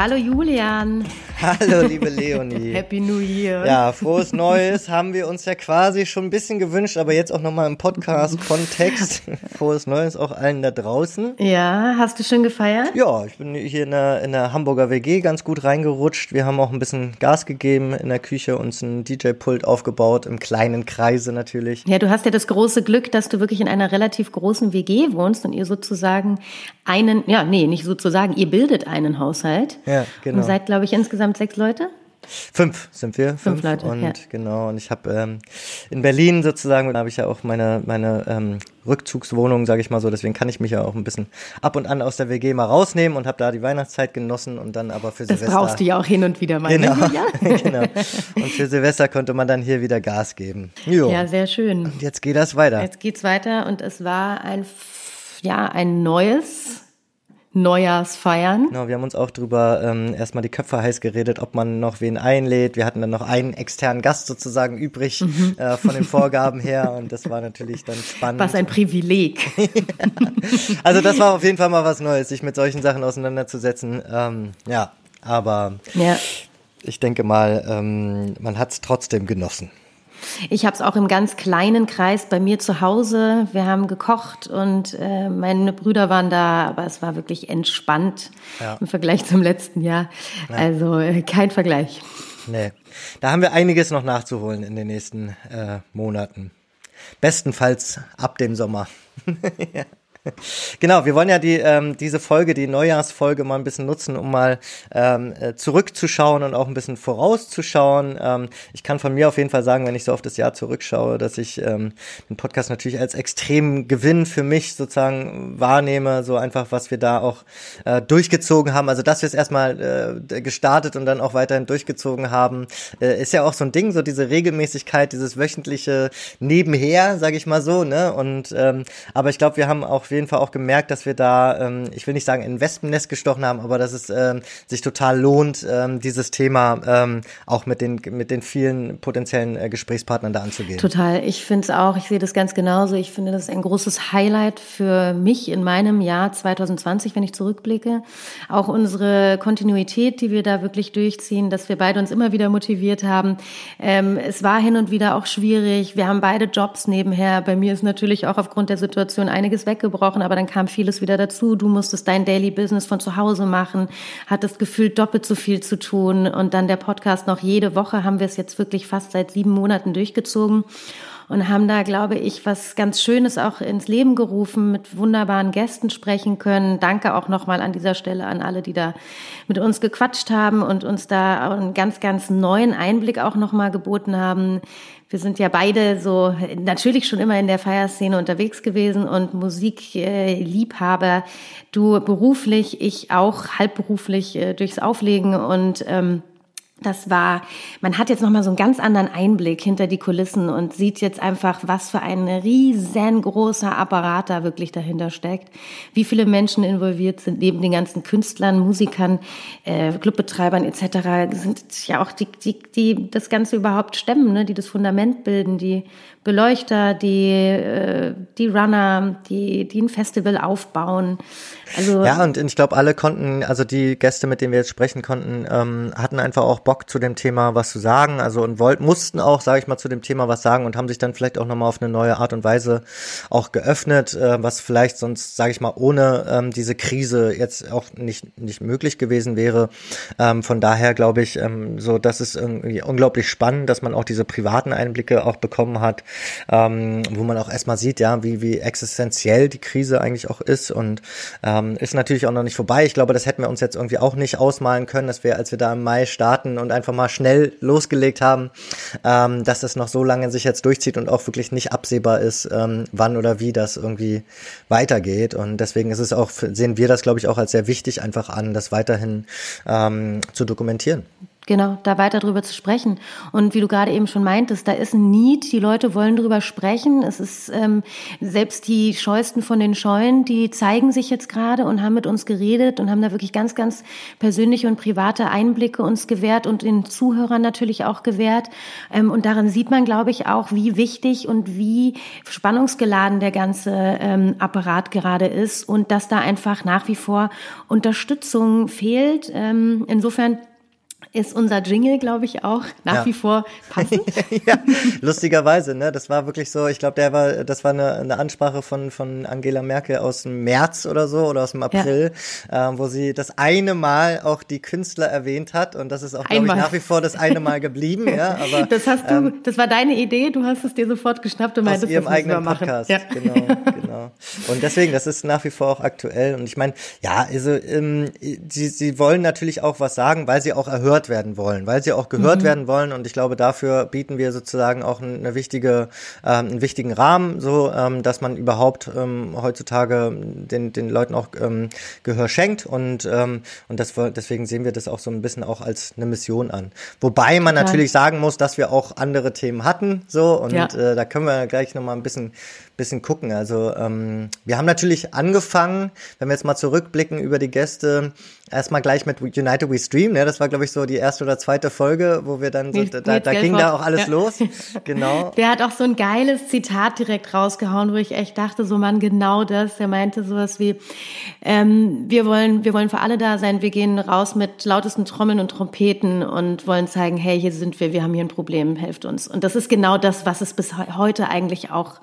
Hallo Julian. Hallo, liebe Leonie. Happy New Year. Ja, frohes Neues haben wir uns ja quasi schon ein bisschen gewünscht, aber jetzt auch nochmal im Podcast-Kontext. frohes Neues auch allen da draußen. Ja, hast du schon gefeiert? Ja, ich bin hier in der, in der Hamburger WG ganz gut reingerutscht. Wir haben auch ein bisschen Gas gegeben in der Küche, uns ein DJ-Pult aufgebaut, im kleinen Kreise natürlich. Ja, du hast ja das große Glück, dass du wirklich in einer relativ großen WG wohnst und ihr sozusagen einen, ja, nee, nicht sozusagen, ihr bildet einen Haushalt. Ja, genau. Und seid, glaube ich, insgesamt sechs Leute? Fünf sind wir. Fünf, fünf Leute. Und ja. genau, und ich habe ähm, in Berlin sozusagen, da habe ich ja auch meine, meine ähm, Rückzugswohnung, sage ich mal so, deswegen kann ich mich ja auch ein bisschen ab und an aus der WG mal rausnehmen und habe da die Weihnachtszeit genossen und dann aber für das Silvester. Das brauchst du ja auch hin und wieder mal. Genau, ne? ja? genau. Und für Silvester konnte man dann hier wieder Gas geben. Jo. Ja, sehr schön. Und jetzt geht das weiter. Jetzt geht's weiter und es war ein, ja, ein neues Neujahrsfeiern. Genau, wir haben uns auch drüber ähm, erstmal die Köpfe heiß geredet, ob man noch wen einlädt. Wir hatten dann noch einen externen Gast sozusagen übrig mhm. äh, von den Vorgaben her und das war natürlich dann spannend. Was ein Privileg. also das war auf jeden Fall mal was Neues, sich mit solchen Sachen auseinanderzusetzen. Ähm, ja, aber ja. ich denke mal, ähm, man hat es trotzdem genossen. Ich habe es auch im ganz kleinen Kreis bei mir zu Hause. Wir haben gekocht und äh, meine Brüder waren da, aber es war wirklich entspannt ja. im Vergleich zum letzten Jahr. Ja. Also äh, kein Vergleich. Nee, da haben wir einiges noch nachzuholen in den nächsten äh, Monaten. Bestenfalls ab dem Sommer. ja. Genau, wir wollen ja die, ähm, diese Folge, die Neujahrsfolge mal ein bisschen nutzen, um mal ähm, äh, zurückzuschauen und auch ein bisschen vorauszuschauen. Ähm, ich kann von mir auf jeden Fall sagen, wenn ich so auf das Jahr zurückschaue, dass ich ähm, den Podcast natürlich als extremen Gewinn für mich sozusagen wahrnehme, so einfach, was wir da auch äh, durchgezogen haben. Also, dass wir es erstmal äh, gestartet und dann auch weiterhin durchgezogen haben, äh, ist ja auch so ein Ding, so diese Regelmäßigkeit, dieses wöchentliche Nebenher, sage ich mal so, ne? Und ähm, aber ich glaube, wir haben auch jeden Fall auch gemerkt, dass wir da, ähm, ich will nicht sagen in Wespennest gestochen haben, aber dass es ähm, sich total lohnt, ähm, dieses Thema ähm, auch mit den, mit den vielen potenziellen äh, Gesprächspartnern da anzugehen. Total. Ich finde es auch, ich sehe das ganz genauso. Ich finde das ein großes Highlight für mich in meinem Jahr 2020, wenn ich zurückblicke. Auch unsere Kontinuität, die wir da wirklich durchziehen, dass wir beide uns immer wieder motiviert haben. Ähm, es war hin und wieder auch schwierig. Wir haben beide Jobs nebenher. Bei mir ist natürlich auch aufgrund der Situation einiges weggebrochen abgebrochen, aber dann kam vieles wieder dazu. Du musstest dein Daily Business von zu Hause machen, hattest gefühlt doppelt so viel zu tun und dann der Podcast noch jede Woche haben wir es jetzt wirklich fast seit sieben Monaten durchgezogen und haben da, glaube ich, was ganz Schönes auch ins Leben gerufen, mit wunderbaren Gästen sprechen können. Danke auch nochmal an dieser Stelle an alle, die da mit uns gequatscht haben und uns da einen ganz, ganz neuen Einblick auch nochmal geboten haben, wir sind ja beide so natürlich schon immer in der Feierszene unterwegs gewesen und Musikliebhaber. Du beruflich, ich auch halbberuflich äh, durchs Auflegen und ähm, das war, man hat jetzt nochmal so einen ganz anderen Einblick hinter die Kulissen und sieht jetzt einfach, was für ein riesengroßer Apparat da wirklich dahinter steckt. Wie viele Menschen involviert sind, neben den ganzen Künstlern, Musikern, äh, Clubbetreibern etc. sind ja auch die, die, die das Ganze überhaupt stemmen, ne? die das Fundament bilden, die Beleuchter, die, äh, die Runner, die, die ein Festival aufbauen. Also ja, und ich glaube, alle konnten, also die Gäste, mit denen wir jetzt sprechen konnten, ähm, hatten einfach auch Bock zu dem Thema was zu sagen, also und wollten, mussten auch, sage ich mal, zu dem Thema was sagen und haben sich dann vielleicht auch nochmal auf eine neue Art und Weise auch geöffnet, äh, was vielleicht sonst, sage ich mal, ohne ähm, diese Krise jetzt auch nicht, nicht möglich gewesen wäre. Ähm, von daher glaube ich, ähm, so, das ist irgendwie unglaublich spannend, dass man auch diese privaten Einblicke auch bekommen hat ähm, wo man auch erstmal sieht, ja, wie, wie existenziell die Krise eigentlich auch ist und ähm, ist natürlich auch noch nicht vorbei. Ich glaube, das hätten wir uns jetzt irgendwie auch nicht ausmalen können, dass wir, als wir da im Mai starten und einfach mal schnell losgelegt haben, ähm, dass das noch so lange sich jetzt durchzieht und auch wirklich nicht absehbar ist, ähm, wann oder wie das irgendwie weitergeht. Und deswegen ist es auch, sehen wir das, glaube ich, auch als sehr wichtig einfach an, das weiterhin ähm, zu dokumentieren. Genau, da weiter drüber zu sprechen. Und wie du gerade eben schon meintest, da ist ein Need, die Leute wollen drüber sprechen. Es ist ähm, selbst die Scheuesten von den Scheuen, die zeigen sich jetzt gerade und haben mit uns geredet und haben da wirklich ganz, ganz persönliche und private Einblicke uns gewährt und den Zuhörern natürlich auch gewährt. Ähm, und daran sieht man, glaube ich, auch, wie wichtig und wie spannungsgeladen der ganze ähm, Apparat gerade ist und dass da einfach nach wie vor Unterstützung fehlt. Ähm, insofern ist unser Jingle, glaube ich, auch nach ja. wie vor passend. ja, lustigerweise, ne? Das war wirklich so, ich glaube, der war, das war eine, eine Ansprache von, von Angela Merkel aus dem März oder so oder aus dem April, ja. äh, wo sie das eine Mal auch die Künstler erwähnt hat und das ist auch, glaube ich, nach wie vor das eine Mal geblieben, ja. Aber, das hast du, ähm, das war deine Idee, du hast es dir sofort geschnappt und meintest, aus ihrem eigenen Podcast, ja. genau, genau. Und deswegen, das ist nach wie vor auch aktuell und ich meine, ja, also ähm, sie, sie wollen natürlich auch was sagen, weil sie auch erhört gehört werden wollen, weil sie auch gehört mhm. werden wollen. Und ich glaube, dafür bieten wir sozusagen auch eine wichtige, ähm, einen wichtigen Rahmen, so ähm, dass man überhaupt ähm, heutzutage den, den Leuten auch ähm, Gehör schenkt. Und, ähm, und das, deswegen sehen wir das auch so ein bisschen auch als eine Mission an. Wobei man Total. natürlich sagen muss, dass wir auch andere Themen hatten. So, und ja. äh, da können wir gleich nochmal ein bisschen bisschen gucken. Also ähm, wir haben natürlich angefangen, wenn wir jetzt mal zurückblicken über die Gäste, erstmal gleich mit United We Stream. Ne? Das war, glaube ich, so die erste oder zweite Folge, wo wir dann so, da, da, da ging da auch alles ja. los. Genau. Der hat auch so ein geiles Zitat direkt rausgehauen, wo ich echt dachte, so Mann, genau das. Er meinte sowas wie, ähm, wir wollen, wir wollen für alle da sein. Wir gehen raus mit lautesten Trommeln und Trompeten und wollen zeigen, hey, hier sind wir, wir haben hier ein Problem, helft uns. Und das ist genau das, was es bis heute eigentlich auch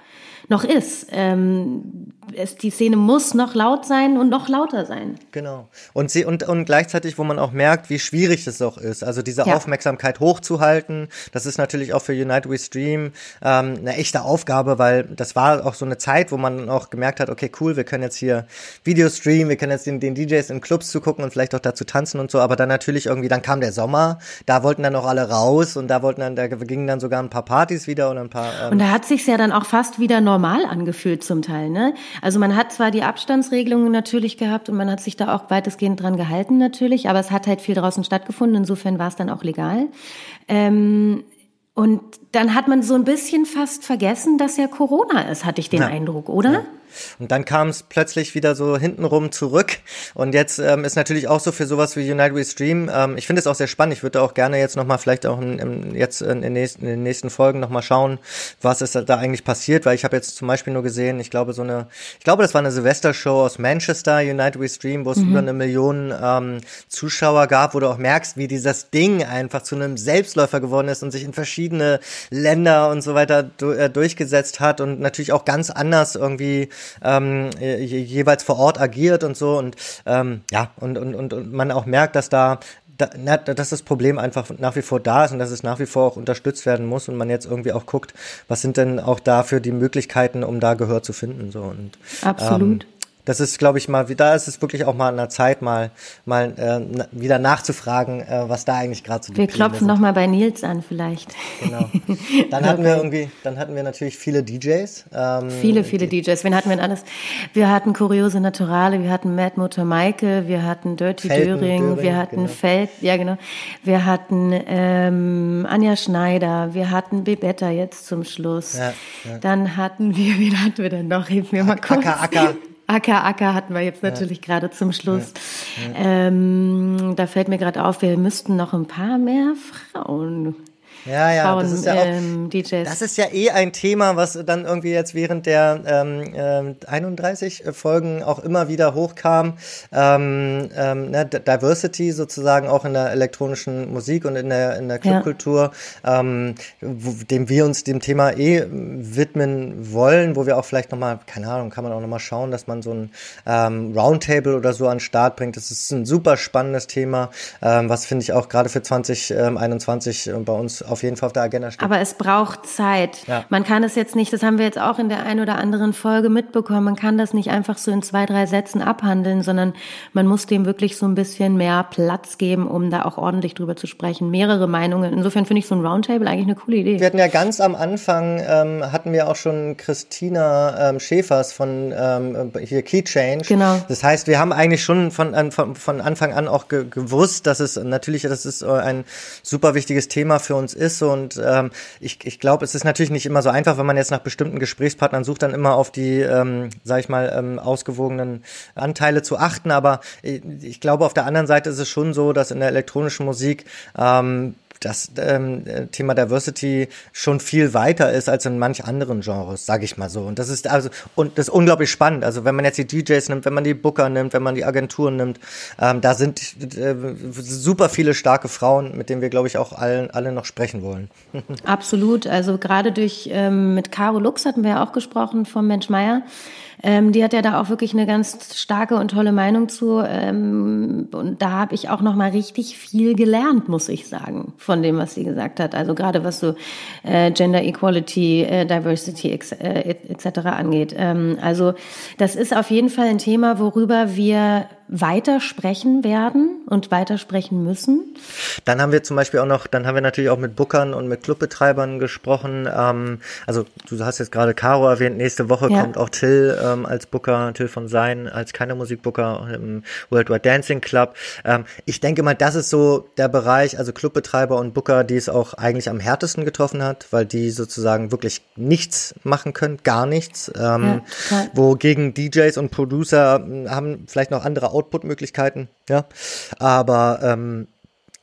noch ist. Ähm, es, die Szene muss noch laut sein und noch lauter sein. Genau. Und sie und, und gleichzeitig, wo man auch merkt, wie schwierig es auch ist. Also diese ja. Aufmerksamkeit hochzuhalten, das ist natürlich auch für United We Stream ähm, eine echte Aufgabe, weil das war auch so eine Zeit, wo man auch gemerkt hat, okay, cool, wir können jetzt hier Video streamen, wir können jetzt den, den DJs in Clubs zugucken und vielleicht auch dazu tanzen und so, aber dann natürlich irgendwie, dann kam der Sommer, da wollten dann auch alle raus und da wollten dann, da gingen dann sogar ein paar Partys wieder und ein paar. Ähm, und da hat sich ja dann auch fast wieder normal angefühlt zum Teil, ne? Also man hat zwar die Abstandsregelungen natürlich gehabt und man hat sich da auch weitestgehend dran gehalten natürlich, aber es hat halt viel draußen stattgefunden, insofern war es dann auch legal. Ähm, und dann hat man so ein bisschen fast vergessen, dass ja Corona ist, hatte ich den ja. Eindruck, oder? Ja. Und dann kam es plötzlich wieder so hintenrum zurück. Und jetzt ähm, ist natürlich auch so für sowas wie United We Stream. Ähm, ich finde es auch sehr spannend. Ich würde auch gerne jetzt nochmal vielleicht auch in, in, jetzt in den, nächsten, in den nächsten Folgen nochmal schauen, was ist da eigentlich passiert. Weil ich habe jetzt zum Beispiel nur gesehen, ich glaube so eine, ich glaube das war eine Silvestershow aus Manchester, United We Stream, wo es mhm. über eine Million ähm, Zuschauer gab, wo du auch merkst, wie dieses Ding einfach zu einem Selbstläufer geworden ist und sich in verschiedene Länder und so weiter äh, durchgesetzt hat und natürlich auch ganz anders irgendwie ähm, jeweils vor Ort agiert und so und ähm, ja und, und, und, und man auch merkt, dass da da, dass das Problem einfach nach wie vor da ist und dass es nach wie vor auch unterstützt werden muss und man jetzt irgendwie auch guckt, was sind denn auch dafür die Möglichkeiten, um da Gehör zu finden so und absolut. Ähm, das ist, glaube ich, mal, da ist es wirklich auch mal an der Zeit, mal, mal äh, wieder nachzufragen, äh, was da eigentlich gerade so Wir klopfen nochmal bei Nils an, vielleicht. Genau. Dann hatten wir irgendwie, dann hatten wir natürlich viele DJs. Ähm, viele, viele DJs. Wen hatten wir denn alles? Wir hatten Kuriose Naturale, wir hatten Mad Motor Maike, wir hatten Dirty Felten, Döring, Döring, wir hatten genau. Feld, ja genau. Wir hatten ähm, Anja Schneider, wir hatten Bebetta jetzt zum Schluss. Ja, ja. Dann hatten wir, wen hatten wir denn noch? Hilf mir mal kurz. Acker, Acker. Acker, Acker hatten wir jetzt natürlich ja. gerade zum Schluss. Ja. Ja. Ähm, da fällt mir gerade auf, wir müssten noch ein paar mehr Frauen ja, ja, Frauen, das ist ja auch, ähm, DJs. Das ist ja eh ein Thema, was dann irgendwie jetzt während der ähm, äh, 31 Folgen auch immer wieder hochkam. Ähm, ähm, ne, Diversity sozusagen auch in der elektronischen Musik und in der, in der Clubkultur, ja. ähm, wo, dem wir uns dem Thema eh widmen wollen, wo wir auch vielleicht nochmal, keine Ahnung, kann man auch nochmal schauen, dass man so ein ähm, Roundtable oder so an den Start bringt. Das ist ein super spannendes Thema, ähm, was finde ich auch gerade für 2021 bei uns auf auf jeden Fall auf der Agenda steht. Aber es braucht Zeit. Ja. Man kann es jetzt nicht, das haben wir jetzt auch in der einen oder anderen Folge mitbekommen, man kann das nicht einfach so in zwei, drei Sätzen abhandeln, sondern man muss dem wirklich so ein bisschen mehr Platz geben, um da auch ordentlich drüber zu sprechen. Mehrere Meinungen. Insofern finde ich so ein Roundtable eigentlich eine coole Idee. Wir hatten ja ganz am Anfang, ähm, hatten wir auch schon Christina ähm, Schäfers von ähm, hier Key Change. Genau. Das heißt, wir haben eigentlich schon von, von, von Anfang an auch ge gewusst, dass es natürlich, dass es ein super wichtiges Thema für uns ist und ähm, ich, ich glaube, es ist natürlich nicht immer so einfach, wenn man jetzt nach bestimmten Gesprächspartnern sucht, dann immer auf die, ähm, sag ich mal, ähm, ausgewogenen Anteile zu achten, aber ich, ich glaube, auf der anderen Seite ist es schon so, dass in der elektronischen Musik ähm, das ähm, Thema Diversity schon viel weiter ist als in manch anderen Genres, sage ich mal so. Und das ist also und das ist unglaublich spannend. Also wenn man jetzt die DJs nimmt, wenn man die Booker nimmt, wenn man die Agenturen nimmt, ähm, da sind äh, super viele starke Frauen, mit denen wir glaube ich auch allen alle noch sprechen wollen. Absolut. Also gerade durch ähm, mit Caro Lux hatten wir ja auch gesprochen vom Mensch Meier. Ähm, die hat ja da auch wirklich eine ganz starke und tolle Meinung zu. Ähm, und da habe ich auch noch mal richtig viel gelernt, muss ich sagen, von dem, was sie gesagt hat. Also gerade was so äh, Gender Equality, äh, Diversity etc. Äh, et angeht. Ähm, also das ist auf jeden Fall ein Thema, worüber wir weiter sprechen werden und weiter sprechen müssen. Dann haben wir zum Beispiel auch noch, dann haben wir natürlich auch mit Bookern und mit Clubbetreibern gesprochen. Ähm, also du hast jetzt gerade Caro erwähnt, nächste Woche ja. kommt auch Till ähm, als Booker, Till von Sein als keine Musikbooker im Worldwide Dancing Club. Ähm, ich denke mal, das ist so der Bereich, also Clubbetreiber und Booker, die es auch eigentlich am härtesten getroffen hat, weil die sozusagen wirklich nichts machen können, gar nichts. Ähm, ja, wogegen DJs und Producer hm, haben vielleicht noch andere Output-Möglichkeiten, ja. Aber ähm,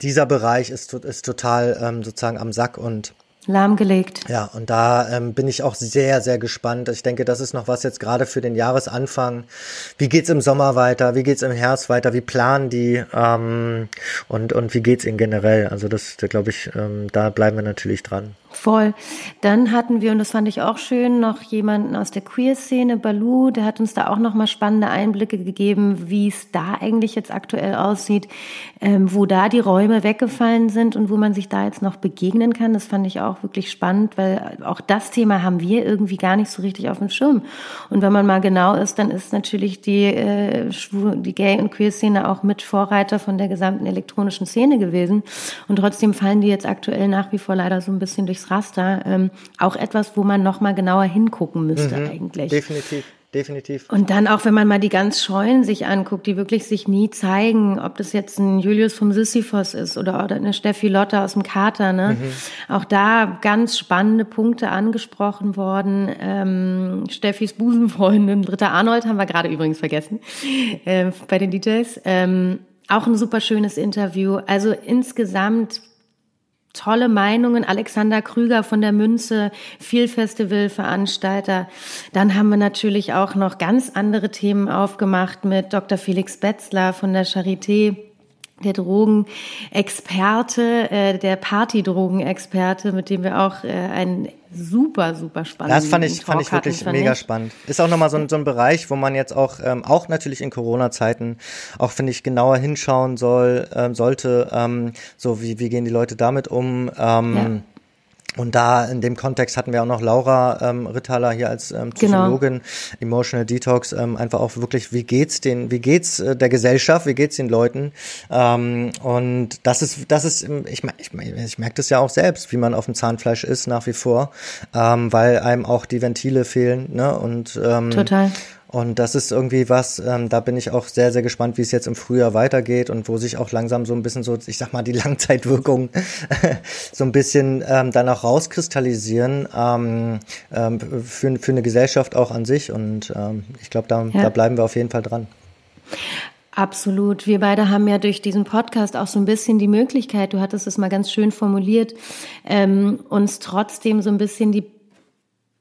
dieser Bereich ist, ist total ähm, sozusagen am Sack und lahmgelegt. Ja, und da ähm, bin ich auch sehr, sehr gespannt. Ich denke, das ist noch was jetzt gerade für den Jahresanfang. Wie geht's im Sommer weiter? Wie geht's im Herbst weiter? Wie planen die? Ähm, und, und wie geht's ihnen generell? Also das, da glaube ich, ähm, da bleiben wir natürlich dran. Voll. Dann hatten wir, und das fand ich auch schön, noch jemanden aus der Queer-Szene, Balu, der hat uns da auch nochmal spannende Einblicke gegeben, wie es da eigentlich jetzt aktuell aussieht, ähm, wo da die Räume weggefallen sind und wo man sich da jetzt noch begegnen kann. Das fand ich auch wirklich spannend, weil auch das Thema haben wir irgendwie gar nicht so richtig auf dem Schirm. Und wenn man mal genau ist, dann ist natürlich die, äh, die Gay- und Queer-Szene auch mit Vorreiter von der gesamten elektronischen Szene gewesen. Und trotzdem fallen die jetzt aktuell nach wie vor leider so ein bisschen durchs Raster. Ähm, auch etwas, wo man noch mal genauer hingucken müsste mhm, eigentlich. Definitiv. Definitiv. Und dann auch, wenn man mal die ganz Scheuen sich anguckt, die wirklich sich nie zeigen, ob das jetzt ein Julius vom Sisyphos ist oder, oder eine Steffi Lotte aus dem Kater, ne? Mhm. Auch da ganz spannende Punkte angesprochen worden. Ähm, Steffis Busenfreundin, Dritter Arnold haben wir gerade übrigens vergessen, äh, bei den DJs. Ähm, auch ein super schönes Interview. Also insgesamt tolle Meinungen. Alexander Krüger von der Münze, viel Festivalveranstalter. Dann haben wir natürlich auch noch ganz andere Themen aufgemacht mit Dr. Felix Betzler von der Charité der Drogenexperte, äh, der Partydrogenexperte, mit dem wir auch äh, einen super, super spannend. Das fand ich, fand ich wirklich fand mega ich. spannend. Ist auch nochmal so, ein so ein Bereich, wo man jetzt auch, ähm, auch natürlich in Corona-Zeiten, auch finde ich, genauer hinschauen soll, ähm, sollte, ähm, so wie, wie gehen die Leute damit um, ähm, ja und da in dem Kontext hatten wir auch noch Laura ähm, Rittaler hier als ähm, genau. Psychologin, genau. Emotional Detox, ähm, einfach auch wirklich, wie geht's den, wie geht's äh, der Gesellschaft, wie geht's den Leuten? Ähm, und das ist, das ist, ich, ich, ich merke das ja auch selbst, wie man auf dem Zahnfleisch ist nach wie vor, ähm, weil einem auch die Ventile fehlen, ne? Und ähm, total. Und das ist irgendwie was, ähm, da bin ich auch sehr, sehr gespannt, wie es jetzt im Frühjahr weitergeht und wo sich auch langsam so ein bisschen so, ich sag mal, die Langzeitwirkungen so ein bisschen ähm, dann auch rauskristallisieren ähm, ähm, für, für eine Gesellschaft auch an sich. Und ähm, ich glaube, da, ja. da bleiben wir auf jeden Fall dran. Absolut. Wir beide haben ja durch diesen Podcast auch so ein bisschen die Möglichkeit, du hattest es mal ganz schön formuliert, ähm, uns trotzdem so ein bisschen die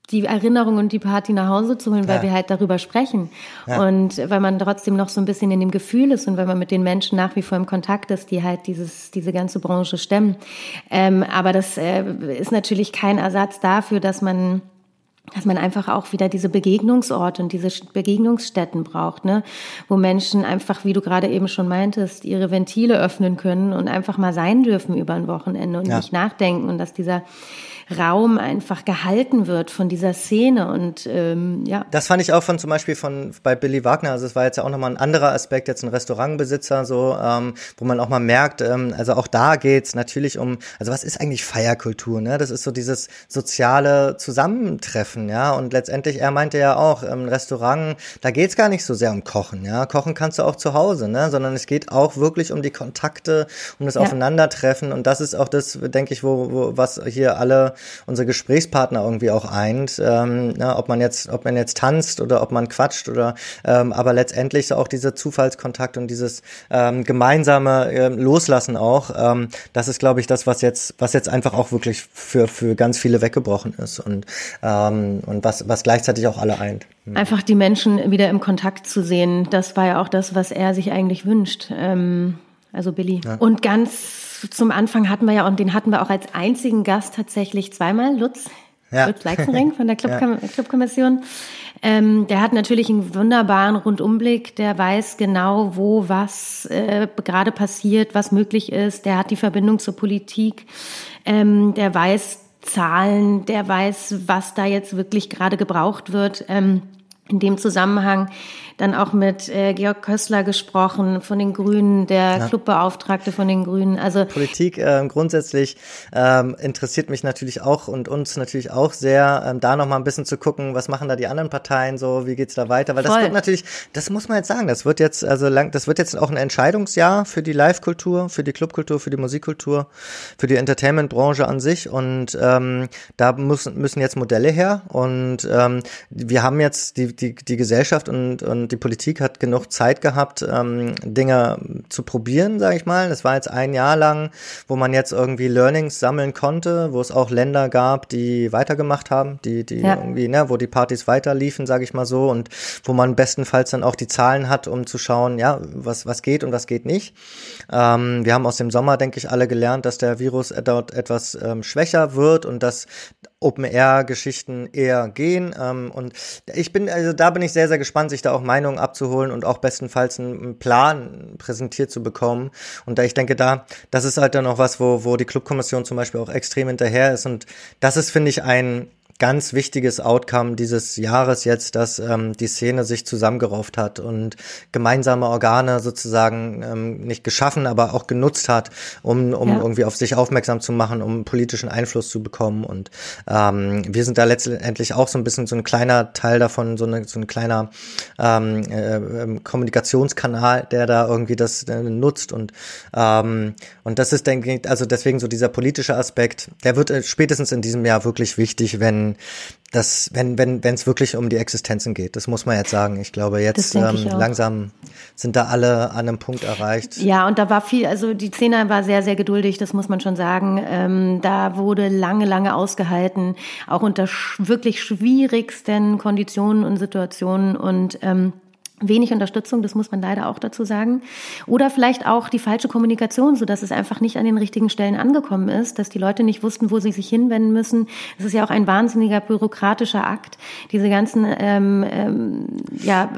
die Erinnerung und die Party nach Hause zu holen, weil ja. wir halt darüber sprechen. Ja. Und weil man trotzdem noch so ein bisschen in dem Gefühl ist und weil man mit den Menschen nach wie vor im Kontakt ist, die halt dieses, diese ganze Branche stemmen. Ähm, aber das äh, ist natürlich kein Ersatz dafür, dass man dass man einfach auch wieder diese Begegnungsorte und diese Begegnungsstätten braucht, ne? wo Menschen einfach, wie du gerade eben schon meintest, ihre Ventile öffnen können und einfach mal sein dürfen über ein Wochenende und ja. nicht nachdenken und dass dieser Raum einfach gehalten wird von dieser Szene und ähm, ja. Das fand ich auch von zum Beispiel von bei Billy Wagner. Also es war jetzt ja auch nochmal ein anderer Aspekt, jetzt ein Restaurantbesitzer, so, ähm, wo man auch mal merkt, ähm, also auch da geht's natürlich um, also was ist eigentlich Feierkultur? Ne? Das ist so dieses soziale Zusammentreffen, ja. Und letztendlich, er meinte ja auch, im Restaurant, da geht's gar nicht so sehr um Kochen, ja. Kochen kannst du auch zu Hause, ne? Sondern es geht auch wirklich um die Kontakte, um das ja. Aufeinandertreffen. Und das ist auch das, denke ich, wo, wo was hier alle unsere Gesprächspartner irgendwie auch eint, ähm, na, ob man jetzt, ob man jetzt tanzt oder ob man quatscht oder, ähm, aber letztendlich so auch dieser Zufallskontakt und dieses ähm, gemeinsame äh, Loslassen auch, ähm, das ist, glaube ich, das, was jetzt, was jetzt einfach auch wirklich für für ganz viele weggebrochen ist und ähm, und was was gleichzeitig auch alle eint. Mhm. Einfach die Menschen wieder im Kontakt zu sehen, das war ja auch das, was er sich eigentlich wünscht. Ähm, also Billy. Ja. Und ganz zum Anfang hatten wir ja, und den hatten wir auch als einzigen Gast tatsächlich zweimal, Lutz. Ja. Lutz Leixenring von der Clubkom ja. Clubkommission. Ähm, der hat natürlich einen wunderbaren Rundumblick. Der weiß genau, wo was äh, gerade passiert, was möglich ist. Der hat die Verbindung zur Politik. Ähm, der weiß Zahlen. Der weiß, was da jetzt wirklich gerade gebraucht wird. Ähm, in dem Zusammenhang dann auch mit äh, Georg Kössler gesprochen von den Grünen, der ja. Clubbeauftragte von den Grünen. Also Politik äh, grundsätzlich ähm, interessiert mich natürlich auch und uns natürlich auch sehr, ähm, da noch mal ein bisschen zu gucken, was machen da die anderen Parteien so, wie geht's da weiter, weil Voll. das wird natürlich, das muss man jetzt sagen, das wird jetzt also lang, das wird jetzt auch ein Entscheidungsjahr für die Live-Kultur, für die Clubkultur, für die Musikkultur, für die Entertainment-Branche an sich und ähm, da müssen müssen jetzt Modelle her und ähm, wir haben jetzt die die die Gesellschaft und und und die Politik hat genug Zeit gehabt, ähm, Dinge zu probieren, sage ich mal. Das war jetzt ein Jahr lang, wo man jetzt irgendwie Learnings sammeln konnte, wo es auch Länder gab, die weitergemacht haben, die, die ja. irgendwie, ne, wo die Partys weiterliefen, sage ich mal so, und wo man bestenfalls dann auch die Zahlen hat, um zu schauen, ja, was, was geht und was geht nicht. Ähm, wir haben aus dem Sommer, denke ich, alle gelernt, dass der Virus dort etwas ähm, schwächer wird und dass Open-Air-Geschichten eher gehen. Ähm, und ich bin, also da bin ich sehr, sehr gespannt, sich da auch Meinungen abzuholen und auch bestenfalls einen Plan präsentiert zu bekommen. Und da ich denke, da, das ist halt dann auch was, wo, wo die Clubkommission zum Beispiel auch extrem hinterher ist. Und das ist, finde ich, ein, ganz wichtiges Outcome dieses Jahres jetzt, dass ähm, die Szene sich zusammengerauft hat und gemeinsame Organe sozusagen ähm, nicht geschaffen, aber auch genutzt hat, um, um ja. irgendwie auf sich aufmerksam zu machen, um politischen Einfluss zu bekommen. Und ähm, wir sind da letztendlich auch so ein bisschen so ein kleiner Teil davon, so, eine, so ein kleiner ähm, äh, ähm, Kommunikationskanal, der da irgendwie das äh, nutzt. Und, ähm, und das ist, denke ich, also deswegen so dieser politische Aspekt, der wird äh, spätestens in diesem Jahr wirklich wichtig, wenn das, wenn, wenn, wenn es wirklich um die Existenzen geht. Das muss man jetzt sagen. Ich glaube, jetzt ähm, ich langsam sind da alle an einem Punkt erreicht. Ja, und da war viel, also die Szene war sehr, sehr geduldig, das muss man schon sagen. Ähm, da wurde lange, lange ausgehalten, auch unter sch wirklich schwierigsten Konditionen und Situationen und ähm, wenig Unterstützung, das muss man leider auch dazu sagen. Oder vielleicht auch die falsche Kommunikation, so dass es einfach nicht an den richtigen Stellen angekommen ist, dass die Leute nicht wussten, wo sie sich hinwenden müssen. Es ist ja auch ein wahnsinniger bürokratischer Akt, diese ganzen ähm, ähm, ja,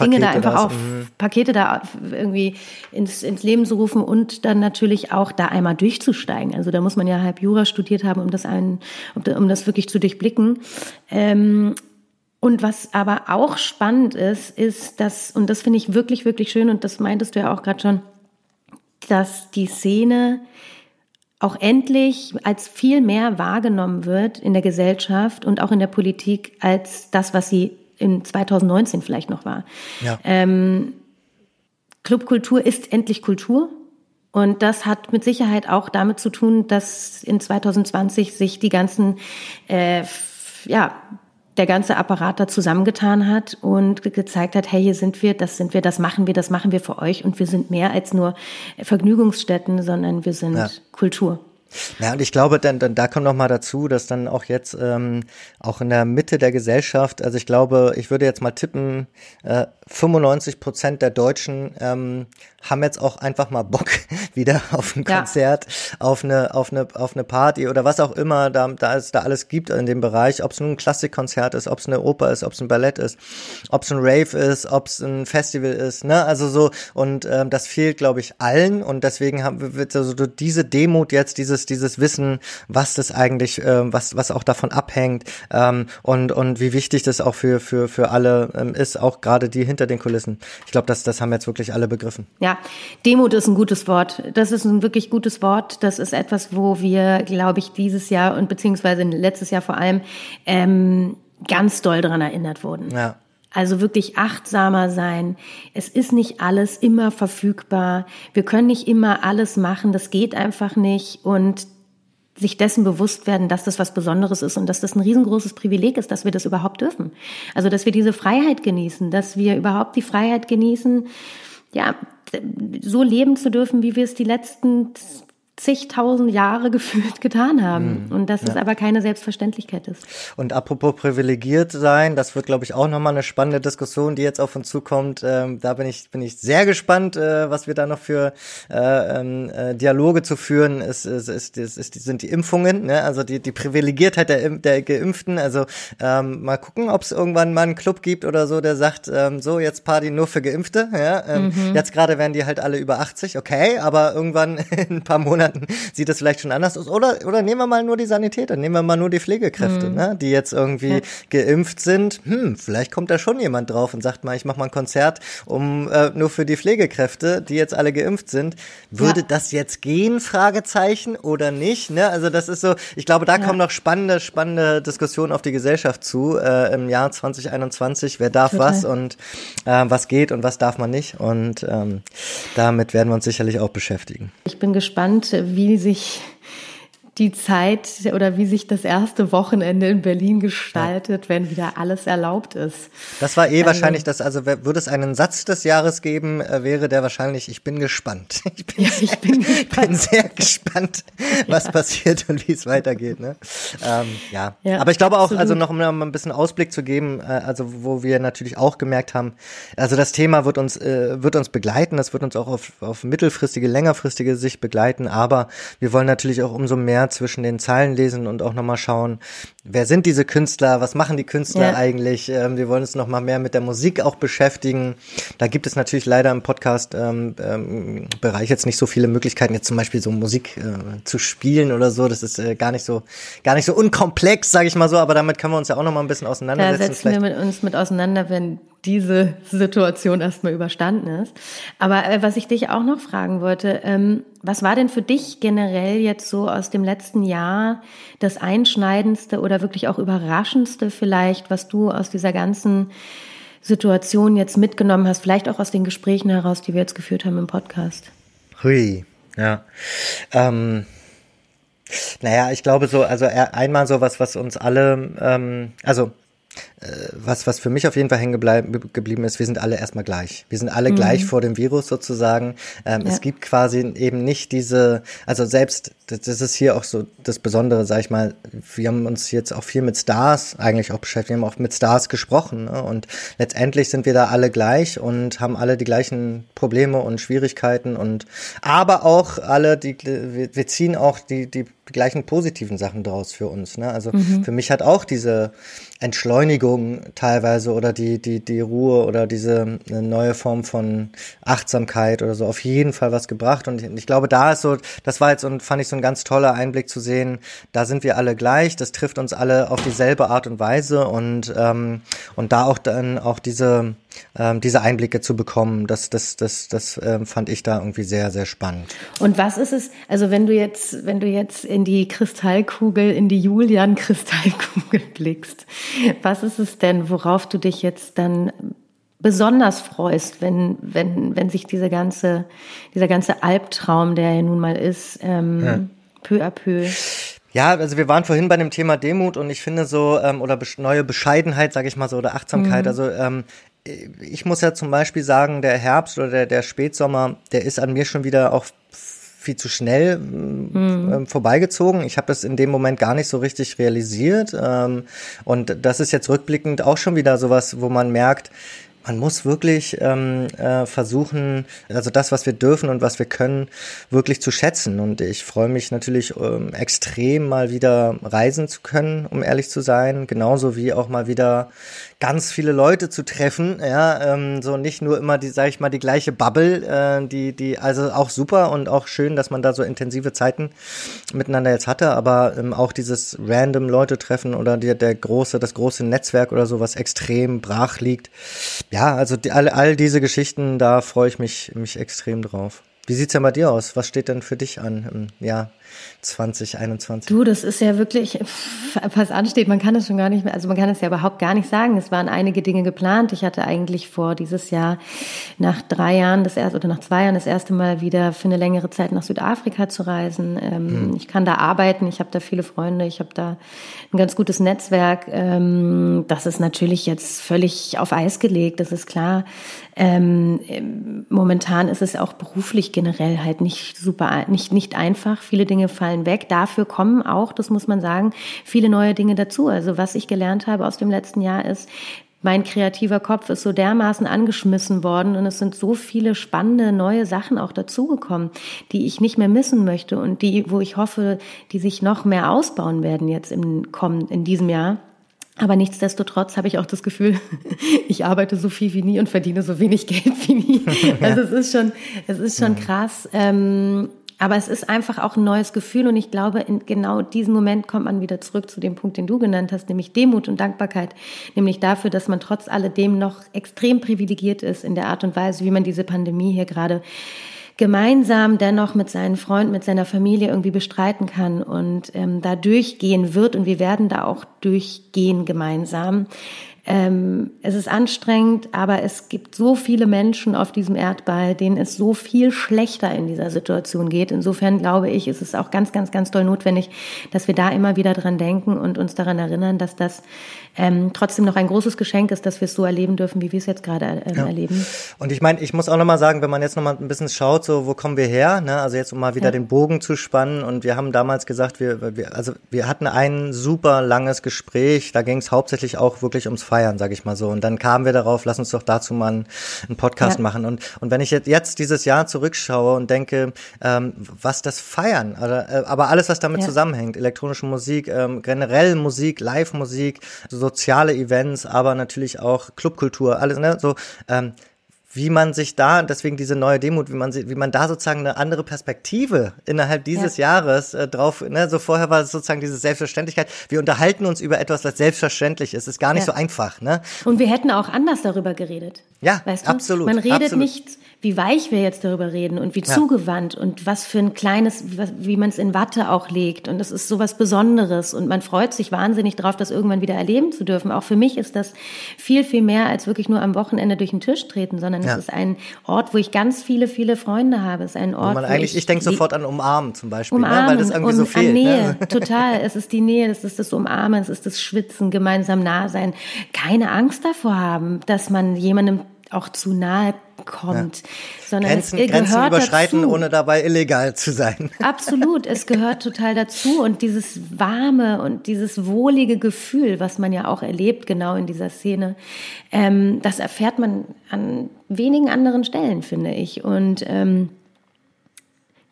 Dinge da einfach auf mhm. Pakete da irgendwie ins, ins Leben zu rufen und dann natürlich auch da einmal durchzusteigen. Also da muss man ja halb Jura studiert haben, um das ein, um das wirklich zu durchblicken. Ähm, und was aber auch spannend ist, ist, dass, und das finde ich wirklich, wirklich schön, und das meintest du ja auch gerade schon, dass die Szene auch endlich als viel mehr wahrgenommen wird in der Gesellschaft und auch in der Politik als das, was sie in 2019 vielleicht noch war. Ja. Ähm, Clubkultur ist endlich Kultur. Und das hat mit Sicherheit auch damit zu tun, dass in 2020 sich die ganzen äh, ja, der ganze Apparat da zusammengetan hat und gezeigt hat, hey, hier sind wir, das sind wir, das machen wir, das machen wir für euch und wir sind mehr als nur Vergnügungsstätten, sondern wir sind ja. Kultur. Ja, und ich glaube, dann, dann da kommt noch mal dazu, dass dann auch jetzt ähm, auch in der Mitte der Gesellschaft, also ich glaube, ich würde jetzt mal tippen, äh, 95 Prozent der Deutschen ähm, haben jetzt auch einfach mal Bock, wieder auf ein Konzert, ja. auf eine, auf eine, auf eine Party oder was auch immer da, da es da alles gibt in dem Bereich, ob es nun ein Klassikkonzert ist, ob es eine Oper ist, ob es ein Ballett ist, ob es ein Rave ist, ob es ein Festival ist, ne? Also so, und ähm, das fehlt, glaube ich, allen und deswegen haben wir also diese Demut jetzt, dieses, dieses Wissen, was das eigentlich, ähm, was, was auch davon abhängt ähm, und, und wie wichtig das auch für, für, für alle ähm, ist, auch gerade die hinter den Kulissen. Ich glaube, das, das haben jetzt wirklich alle begriffen. Ja, Demut ist ein gutes Wort. Das ist ein wirklich gutes Wort. Das ist etwas, wo wir, glaube ich, dieses Jahr und beziehungsweise letztes Jahr vor allem ähm, ganz doll dran erinnert wurden. Ja. Also wirklich achtsamer sein. Es ist nicht alles immer verfügbar. Wir können nicht immer alles machen. Das geht einfach nicht. Und sich dessen bewusst werden, dass das was Besonderes ist und dass das ein riesengroßes Privileg ist, dass wir das überhaupt dürfen. Also, dass wir diese Freiheit genießen, dass wir überhaupt die Freiheit genießen, ja, so leben zu dürfen, wie wir es die letzten zigtausend Jahre gefühlt getan haben. Mhm. Und dass ja. es aber keine Selbstverständlichkeit ist. Und apropos privilegiert sein, das wird, glaube ich, auch nochmal eine spannende Diskussion, die jetzt auf uns zukommt. Ähm, da bin ich, bin ich sehr gespannt, äh, was wir da noch für äh, ähm, äh, Dialoge zu führen. Es, es, es, es, es sind die Impfungen, ne? also die, die Privilegiertheit der, der Geimpften. Also ähm, mal gucken, ob es irgendwann mal einen Club gibt oder so, der sagt, ähm, so, jetzt Party nur für Geimpfte. Ja? Ähm, mhm. Jetzt gerade werden die halt alle über 80, okay, aber irgendwann in ein paar Monaten Monaten sieht das vielleicht schon anders aus. Oder, oder nehmen wir mal nur die Sanitäter, nehmen wir mal nur die Pflegekräfte, mhm. ne, die jetzt irgendwie geimpft sind. Hm, vielleicht kommt da schon jemand drauf und sagt mal, ich mache mal ein Konzert um äh, nur für die Pflegekräfte, die jetzt alle geimpft sind. Würde ja. das jetzt gehen? Fragezeichen oder nicht? Ne? Also das ist so, ich glaube, da ja. kommen noch spannende, spannende Diskussionen auf die Gesellschaft zu äh, im Jahr 2021. Wer darf Total. was und äh, was geht und was darf man nicht? Und ähm, damit werden wir uns sicherlich auch beschäftigen. Ich bin gespannt, wie sich die Zeit oder wie sich das erste Wochenende in Berlin gestaltet, ja. wenn wieder alles erlaubt ist. Das war eh also, wahrscheinlich das, also würde es einen Satz des Jahres geben, äh, wäre der wahrscheinlich, ich bin gespannt. Ich bin, ja, ich bin, gespannt. bin sehr gespannt, was ja. passiert und wie es weitergeht. Ne? Ähm, ja. aber ich glaube auch, absolut. also noch um ein bisschen Ausblick zu geben, äh, also wo wir natürlich auch gemerkt haben, also das Thema wird uns, äh, wird uns begleiten, das wird uns auch auf, auf mittelfristige, längerfristige Sicht begleiten, aber wir wollen natürlich auch umso mehr zwischen den Zeilen lesen und auch nochmal schauen, wer sind diese Künstler, was machen die Künstler ja. eigentlich. Ähm, wir wollen uns nochmal mehr mit der Musik auch beschäftigen. Da gibt es natürlich leider im Podcast-Bereich ähm, ähm, jetzt nicht so viele Möglichkeiten, jetzt zum Beispiel so Musik äh, zu spielen oder so. Das ist äh, gar nicht so, gar nicht so unkomplex, sage ich mal so, aber damit können wir uns ja auch nochmal ein bisschen auseinandersetzen. Da setzen wir mit uns mit auseinander, wenn diese Situation erstmal überstanden ist. Aber äh, was ich dich auch noch fragen wollte, ähm, was war denn für dich generell jetzt so aus dem letzten Jahr das Einschneidendste oder wirklich auch Überraschendste vielleicht, was du aus dieser ganzen Situation jetzt mitgenommen hast, vielleicht auch aus den Gesprächen heraus, die wir jetzt geführt haben im Podcast? Hui, ja. Ähm, naja, ich glaube so, also einmal so was, was uns alle, ähm, also äh, was, was für mich auf jeden Fall hängen geblieben ist, wir sind alle erstmal gleich. Wir sind alle mhm. gleich vor dem Virus sozusagen. Ähm, ja. Es gibt quasi eben nicht diese, also selbst, das ist hier auch so das Besondere, sag ich mal, wir haben uns jetzt auch viel mit Stars eigentlich auch beschäftigt, wir haben auch mit Stars gesprochen ne? und letztendlich sind wir da alle gleich und haben alle die gleichen Probleme und Schwierigkeiten und aber auch alle, die, wir, ziehen auch die, die gleichen positiven Sachen draus für uns. Ne? Also mhm. für mich hat auch diese Entschleunigung teilweise oder die, die, die Ruhe oder diese neue Form von Achtsamkeit oder so auf jeden Fall was gebracht. Und ich, ich glaube, da ist so, das war jetzt und fand ich so ein ganz toller Einblick zu sehen, da sind wir alle gleich, das trifft uns alle auf dieselbe Art und Weise. Und, ähm, und da auch dann auch diese ähm, diese Einblicke zu bekommen, das, das, das, das ähm, fand ich da irgendwie sehr, sehr spannend. Und was ist es, also wenn du jetzt, wenn du jetzt in die Kristallkugel, in die Julian-Kristallkugel blickst, was ist es denn, worauf du dich jetzt dann besonders freust, wenn, wenn, wenn sich diese ganze, dieser ganze Albtraum, der ja nun mal ist, ähm, ja. peu à peu ja, also wir waren vorhin bei dem Thema Demut und ich finde so, ähm, oder neue Bescheidenheit, sage ich mal so, oder Achtsamkeit. Mhm. Also ähm, ich muss ja zum Beispiel sagen, der Herbst oder der, der Spätsommer, der ist an mir schon wieder auch viel zu schnell mhm. vorbeigezogen. Ich habe das in dem Moment gar nicht so richtig realisiert. Ähm, und das ist jetzt rückblickend auch schon wieder sowas, wo man merkt, man muss wirklich ähm, äh, versuchen, also das, was wir dürfen und was wir können, wirklich zu schätzen. Und ich freue mich natürlich ähm, extrem, mal wieder reisen zu können, um ehrlich zu sein. Genauso wie auch mal wieder ganz viele Leute zu treffen. Ja, ähm, so nicht nur immer die, sag ich mal, die gleiche Bubble, äh, die, die, also auch super und auch schön, dass man da so intensive Zeiten miteinander jetzt hatte, aber ähm, auch dieses random Leute treffen oder die, der große, das große Netzwerk oder so, was extrem brach liegt. Ja, also die, all, all diese Geschichten, da freue ich mich, mich extrem drauf. Wie sieht's denn bei dir aus? Was steht denn für dich an Jahr 2021? Du, das ist ja wirklich, was ansteht, man kann es schon gar nicht mehr, also man kann es ja überhaupt gar nicht sagen. Es waren einige Dinge geplant. Ich hatte eigentlich vor, dieses Jahr nach drei Jahren das erste oder nach zwei Jahren das erste Mal wieder für eine längere Zeit nach Südafrika zu reisen. Ähm, hm. Ich kann da arbeiten, ich habe da viele Freunde, ich habe da ein ganz gutes Netzwerk. Ähm, das ist natürlich jetzt völlig auf Eis gelegt, das ist klar. Ähm, momentan ist es auch beruflich generell halt nicht super, nicht, nicht einfach. Viele Dinge fallen weg. Dafür kommen auch, das muss man sagen, viele neue Dinge dazu. Also was ich gelernt habe aus dem letzten Jahr ist, mein kreativer Kopf ist so dermaßen angeschmissen worden und es sind so viele spannende neue Sachen auch dazugekommen, die ich nicht mehr missen möchte und die, wo ich hoffe, die sich noch mehr ausbauen werden jetzt im kommen in diesem Jahr. Aber nichtsdestotrotz habe ich auch das Gefühl, ich arbeite so viel wie nie und verdiene so wenig Geld wie nie. Also es ist schon, es ist schon krass. Ähm, aber es ist einfach auch ein neues Gefühl und ich glaube, in genau diesem Moment kommt man wieder zurück zu dem Punkt, den du genannt hast, nämlich Demut und Dankbarkeit, nämlich dafür, dass man trotz alledem noch extrem privilegiert ist in der Art und Weise, wie man diese Pandemie hier gerade gemeinsam dennoch mit seinen Freunden, mit seiner Familie irgendwie bestreiten kann und ähm, da durchgehen wird. Und wir werden da auch durchgehen gemeinsam. Ähm, es ist anstrengend, aber es gibt so viele Menschen auf diesem Erdball, denen es so viel schlechter in dieser Situation geht. Insofern glaube ich, ist es auch ganz, ganz, ganz doll notwendig, dass wir da immer wieder dran denken und uns daran erinnern, dass das ähm, trotzdem noch ein großes Geschenk ist, dass wir es so erleben dürfen, wie wir es jetzt gerade ähm, ja. erleben. Und ich meine, ich muss auch nochmal sagen, wenn man jetzt nochmal ein bisschen schaut, so wo kommen wir her, ne? also jetzt um mal wieder ja. den Bogen zu spannen und wir haben damals gesagt, wir, wir also wir hatten ein super langes Gespräch, da ging es hauptsächlich auch wirklich ums Feiern, sage ich mal so. Und dann kamen wir darauf, lass uns doch dazu mal einen, einen Podcast ja. machen. Und und wenn ich jetzt, jetzt dieses Jahr zurückschaue und denke, ähm, was das Feiern, also, äh, aber alles, was damit zusammenhängt, elektronische Musik, ähm, generell Musik, Live-Musik, so soziale Events, aber natürlich auch Clubkultur, alles, ne, so, ähm, wie man sich da, deswegen diese neue Demut, wie man, wie man da sozusagen eine andere Perspektive innerhalb dieses ja. Jahres äh, drauf, ne, so vorher war es sozusagen diese Selbstverständlichkeit. Wir unterhalten uns über etwas, was selbstverständlich ist. Ist gar nicht ja. so einfach, ne? Und wir hätten auch anders darüber geredet. Ja, weißt du? absolut. Man redet absolut. nicht wie weich wir jetzt darüber reden und wie ja. zugewandt und was für ein kleines, wie man es in Watte auch legt. Und es ist so was Besonderes und man freut sich wahnsinnig drauf, das irgendwann wieder erleben zu dürfen. Auch für mich ist das viel, viel mehr als wirklich nur am Wochenende durch den Tisch treten, sondern ja. es ist ein Ort, wo ich ganz viele, viele Freunde habe. Es ist ein Ort, wo man eigentlich, ich, ich denke sofort an Umarmen zum Beispiel, umarmen, ne? weil das irgendwie so fehlt. An Nähe, ne? total. Es ist die Nähe, es ist das Umarmen, es ist das Schwitzen, gemeinsam nah sein. Keine Angst davor haben, dass man jemandem auch zu nahe kommt, ja. sondern Grenzen, es Grenzen gehört überschreiten, dazu. ohne dabei illegal zu sein. Absolut, es gehört total dazu und dieses warme und dieses wohlige Gefühl, was man ja auch erlebt, genau in dieser Szene, ähm, das erfährt man an wenigen anderen Stellen, finde ich und ähm,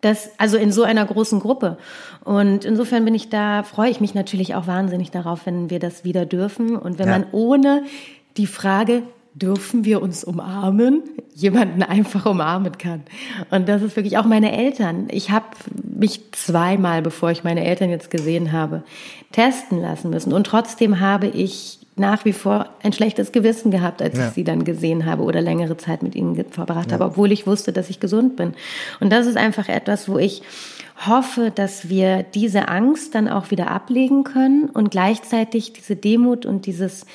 das, also in so einer großen Gruppe. Und insofern bin ich da, freue ich mich natürlich auch wahnsinnig darauf, wenn wir das wieder dürfen und wenn ja. man ohne die Frage, dürfen wir uns umarmen, jemanden einfach umarmen kann. Und das ist wirklich auch meine Eltern. Ich habe mich zweimal, bevor ich meine Eltern jetzt gesehen habe, testen lassen müssen. Und trotzdem habe ich nach wie vor ein schlechtes Gewissen gehabt, als ja. ich sie dann gesehen habe oder längere Zeit mit ihnen verbracht ja. habe, obwohl ich wusste, dass ich gesund bin. Und das ist einfach etwas, wo ich hoffe, dass wir diese Angst dann auch wieder ablegen können und gleichzeitig diese Demut und dieses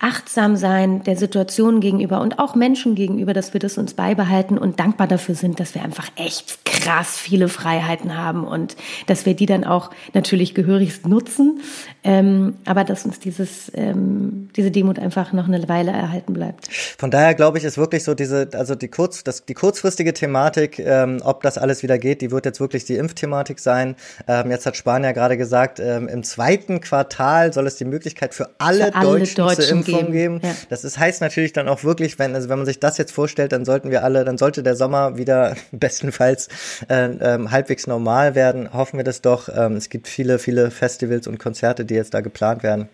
achtsam sein der Situation gegenüber und auch Menschen gegenüber, dass wir das uns beibehalten und dankbar dafür sind, dass wir einfach echt krass viele Freiheiten haben und dass wir die dann auch natürlich gehörigst nutzen, ähm, aber dass uns dieses, ähm, diese Demut einfach noch eine Weile erhalten bleibt. Von daher glaube ich, ist wirklich so diese, also die kurz, das, die kurzfristige Thematik, ähm, ob das alles wieder geht, die wird jetzt wirklich die Impfthematik sein. Ähm, jetzt hat Spanien ja gerade gesagt, ähm, im zweiten Quartal soll es die Möglichkeit für alle, für alle Deutschen, Deutschen zur Impfung geben. geben. Ja. Das ist, heißt natürlich dann auch wirklich, wenn, also wenn man sich das jetzt vorstellt, dann sollten wir alle, dann sollte der Sommer wieder bestenfalls äh, ähm, halbwegs normal werden. Hoffen wir das doch. Ähm, es gibt viele, viele Festivals und Konzerte, die jetzt da geplant werden.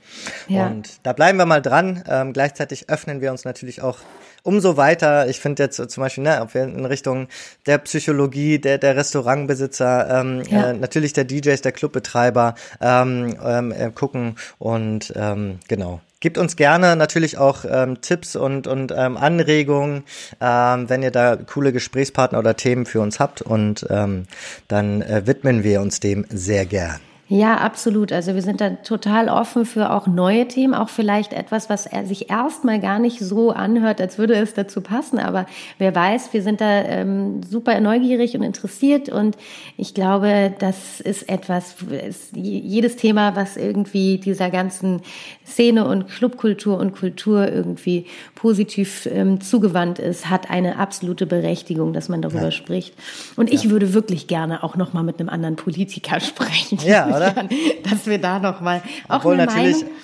Ja. Und da bleiben wir mal dran. Ähm, gleichzeitig öffnen wir uns natürlich auch umso weiter. Ich finde jetzt zum Beispiel, ne, ob wir in Richtung der Psychologie, der, der Restaurantbesitzer, ähm, ja. äh, natürlich der DJs, der Clubbetreiber ähm, ähm, äh, gucken und ähm, genau. Gebt uns gerne natürlich auch ähm, Tipps und, und ähm, Anregungen, ähm, wenn ihr da coole Gesprächspartner oder Themen für uns habt und ähm, dann äh, widmen wir uns dem sehr gern. Ja, absolut. Also wir sind da total offen für auch neue Themen, auch vielleicht etwas, was er sich erstmal gar nicht so anhört, als würde es dazu passen. Aber wer weiß, wir sind da ähm, super neugierig und interessiert. Und ich glaube, das ist etwas, ist jedes Thema, was irgendwie dieser ganzen Szene und Clubkultur und Kultur irgendwie positiv ähm, zugewandt ist, hat eine absolute Berechtigung, dass man darüber ja. spricht. Und ich ja. würde wirklich gerne auch noch mal mit einem anderen Politiker sprechen. Ja, oder? Dass wir da noch mal auch Obwohl eine natürlich Meinung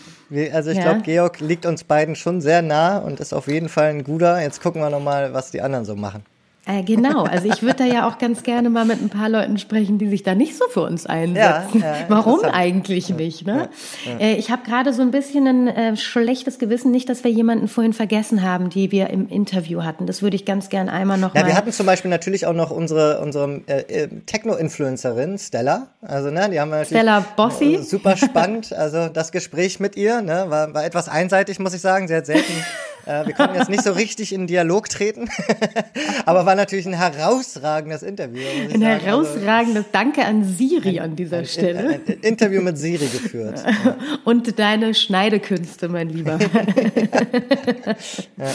also ich ja. glaube, Georg liegt uns beiden schon sehr nah und ist auf jeden Fall ein guter. Jetzt gucken wir noch mal, was die anderen so machen. Äh, genau, also ich würde da ja auch ganz gerne mal mit ein paar Leuten sprechen, die sich da nicht so für uns einsetzen. Ja, ja, Warum eigentlich nicht? Ne? Ja, äh, ich habe gerade so ein bisschen ein äh, schlechtes Gewissen, nicht, dass wir jemanden vorhin vergessen haben, die wir im Interview hatten. Das würde ich ganz gern einmal noch ja, mal. Wir hatten zum Beispiel natürlich auch noch unsere, unsere äh, äh Techno-Influencerin Stella. Also ne, die haben wir natürlich Stella Bossi. Super spannend. Also das Gespräch mit ihr ne, war, war etwas einseitig, muss ich sagen. Sie hat selten äh, wir konnten jetzt nicht so richtig in Dialog treten, aber war natürlich ein herausragendes Interview. Ein sagen. herausragendes also, Danke an Siri an dieser ein, Stelle. Ein, ein, Interview mit Siri geführt. Und deine Schneidekünste, mein Lieber. ja.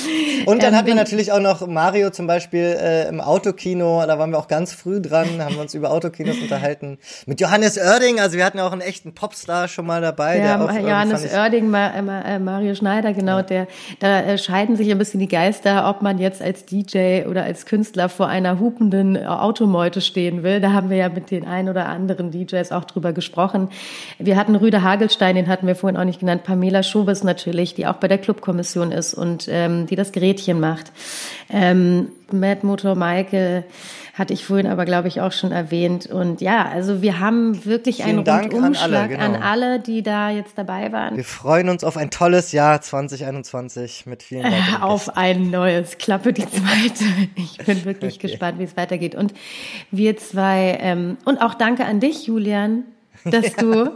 Und dann ähm, hatten wir natürlich auch noch Mario zum Beispiel äh, im Autokino, da waren wir auch ganz früh dran, haben wir uns über Autokinos unterhalten. Mit Johannes Oerding, also wir hatten ja auch einen echten Popstar schon mal dabei. Ja, auch, Johannes Oerding, äh, Mario Schneider, genau, ja. der da äh, scheiden sich ein bisschen die Geister, ob man jetzt als DJ oder als Künstler vor einer hupenden Automeute stehen will. Da haben wir ja mit den ein oder anderen DJs auch drüber gesprochen. Wir hatten Rüde Hagelstein, den hatten wir vorhin auch nicht genannt, Pamela Schobes natürlich, die auch bei der Clubkommission ist und ähm, die das Gerätchen macht. Ähm, Mad Motor Michael, hatte ich vorhin aber, glaube ich, auch schon erwähnt. Und ja, also wir haben wirklich Vielen einen Dank Rundumschlag an alle, genau. an alle, die da jetzt dabei waren. Wir freuen uns auf ein tolles Jahr 2021 mit vielen äh, Auf ein neues Klappe die zweite. Ich bin wirklich okay. gespannt, wie es weitergeht. Und wir zwei, ähm, und auch danke an dich, Julian, dass ja. du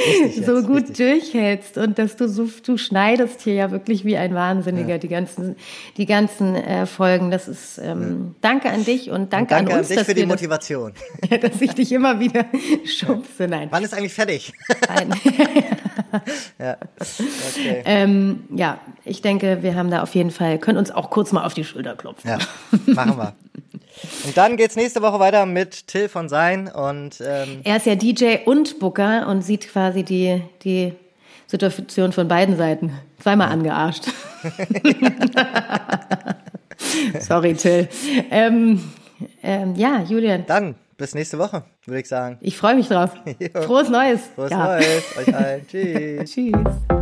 so gut richtig. durchhältst und dass du so, du schneidest hier ja wirklich wie ein Wahnsinniger ja. die ganzen, die ganzen äh, Folgen. Das ist, ähm, danke an dich und danke, und danke an uns. Danke an dich für die Motivation. Das, dass ich dich immer wieder schubse. Nein. Wann ist eigentlich fertig? ja. Okay. Ähm, ja, ich denke, wir haben da auf jeden Fall, können uns auch kurz mal auf die Schulter klopfen. Ja, machen wir. Und dann geht's nächste Woche weiter mit Till von Sein und ähm er ist ja DJ und Booker und sieht quasi die die Situation von beiden Seiten zweimal angearscht. Sorry, Till. Ähm, ähm, ja, Julian. Dann bis nächste Woche, würde ich sagen. Ich freue mich drauf. Frohes Neues. Frohes ja. Neues euch allen. Tschüss. Tschüss.